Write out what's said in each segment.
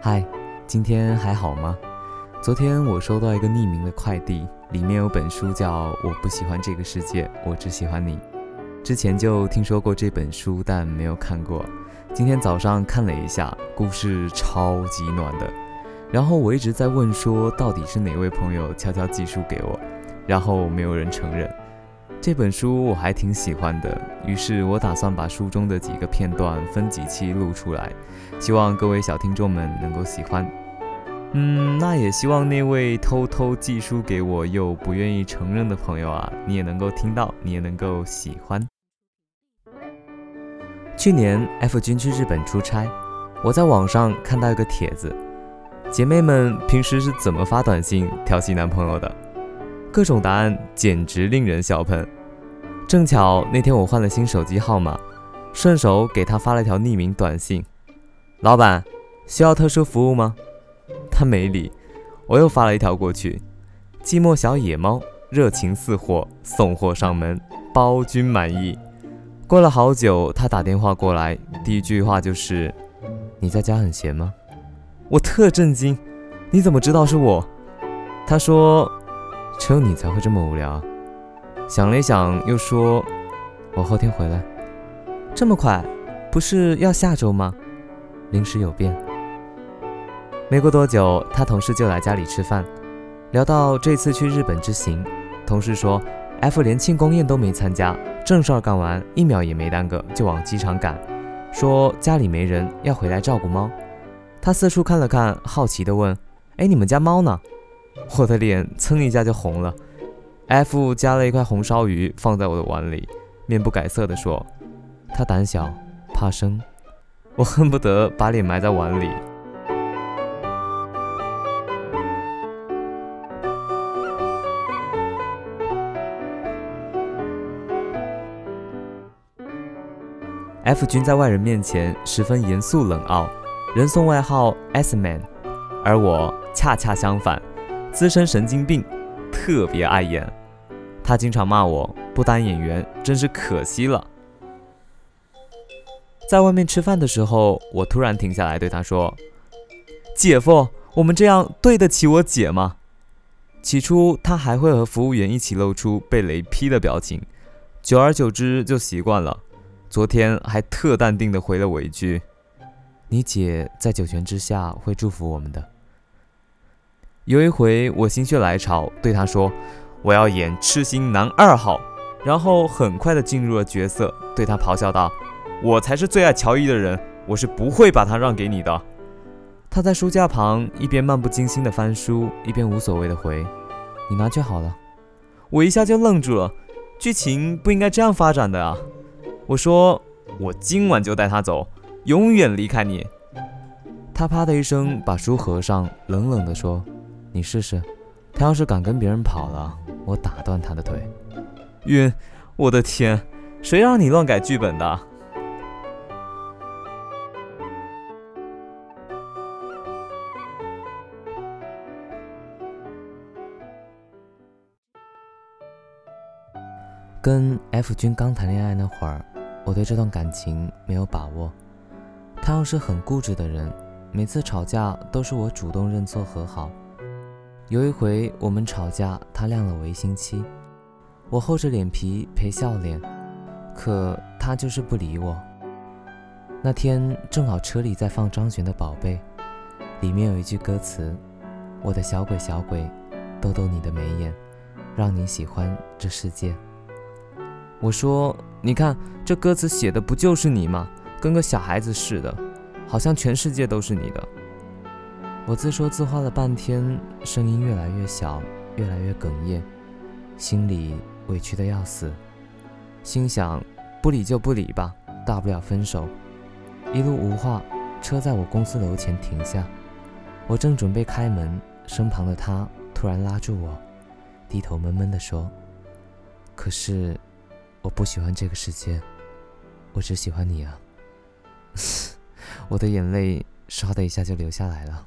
嗨，今天还好吗？昨天我收到一个匿名的快递，里面有本书，叫《我不喜欢这个世界，我只喜欢你》。之前就听说过这本书，但没有看过。今天早上看了一下，故事超级暖的。然后我一直在问，说到底是哪位朋友悄悄寄书给我，然后没有人承认。这本书我还挺喜欢的，于是我打算把书中的几个片段分几期录出来，希望各位小听众们能够喜欢。嗯，那也希望那位偷偷寄书给我又不愿意承认的朋友啊，你也能够听到，你也能够喜欢。去年 F 君去日本出差，我在网上看到一个帖子，姐妹们平时是怎么发短信调戏男朋友的？各种答案简直令人笑喷。正巧那天我换了新手机号码，顺手给他发了条匿名短信：“老板，需要特殊服务吗？”他没理。我又发了一条过去：“寂寞小野猫，热情似火，送货上门，包君满意。”过了好久，他打电话过来，第一句话就是：“你在家很闲吗？”我特震惊：“你怎么知道是我？”他说。只有你才会这么无聊。想了一想，又说：“我后天回来。”这么快？不是要下周吗？临时有变。没过多久，他同事就来家里吃饭，聊到这次去日本之行，同事说：“F 连庆功宴都没参加，正事儿干完，一秒也没耽搁，就往机场赶，说家里没人，要回来照顾猫。”他四处看了看，好奇地问：“哎，你们家猫呢？”我的脸蹭一下就红了，F 夹了一块红烧鱼放在我的碗里，面不改色地说：“他胆小怕生。”我恨不得把脸埋在碗里。F 君在外人面前十分严肃冷傲，人送外号 S Man，而我恰恰相反。资深神经病，特别碍眼。他经常骂我不当演员，真是可惜了。在外面吃饭的时候，我突然停下来对他说：“姐夫，我们这样对得起我姐吗？”起初他还会和服务员一起露出被雷劈的表情，久而久之就习惯了。昨天还特淡定地回了我一句：“你姐在九泉之下会祝福我们的。”有一回，我心血来潮对他说：“我要演痴心男二号。”然后很快的进入了角色，对他咆哮道：“我才是最爱乔伊的人，我是不会把他让给你的。”他在书架旁一边漫不经心的翻书，一边无所谓的回：“你拿去好了。”我一下就愣住了，剧情不应该这样发展的啊！我说：“我今晚就带他走，永远离开你。”他啪的一声把书合上，冷冷的说。你试试，他要是敢跟别人跑了，我打断他的腿。晕，我的天，谁让你乱改剧本的？跟 F 君刚谈恋爱那会儿，我对这段感情没有把握。他要是很固执的人，每次吵架都是我主动认错和好。有一回我们吵架，他晾了我一星期，我厚着脸皮陪笑脸，可他就是不理我。那天正好车里在放张悬的《宝贝》，里面有一句歌词：“我的小鬼小鬼，逗逗你的眉眼，让你喜欢这世界。”我说：“你看这歌词写的不就是你吗？跟个小孩子似的，好像全世界都是你的。”我自说自话了半天，声音越来越小，越来越哽咽，心里委屈的要死，心想不理就不理吧，大不了分手。一路无话，车在我公司楼前停下，我正准备开门，身旁的他突然拉住我，低头闷闷地说：“可是我不喜欢这个世界，我只喜欢你啊。”我的眼泪唰的一下就流下来了。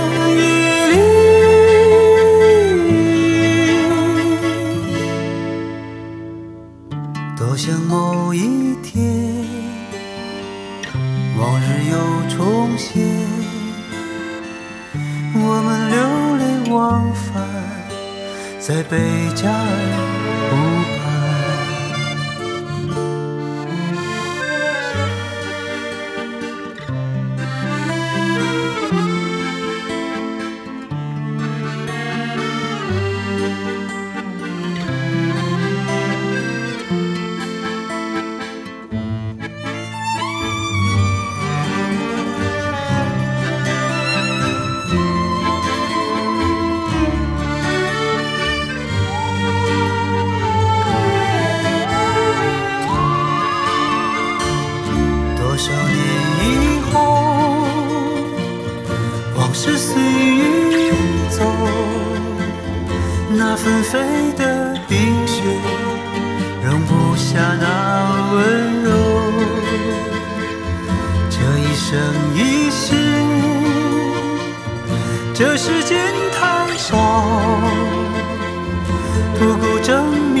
多想某一天，往日又重现，我们流连忘返。在贝加尔湖畔年以后，往事随云走，那纷飞的冰雪容不下那温柔。这一生一世，这世间太少，不够证明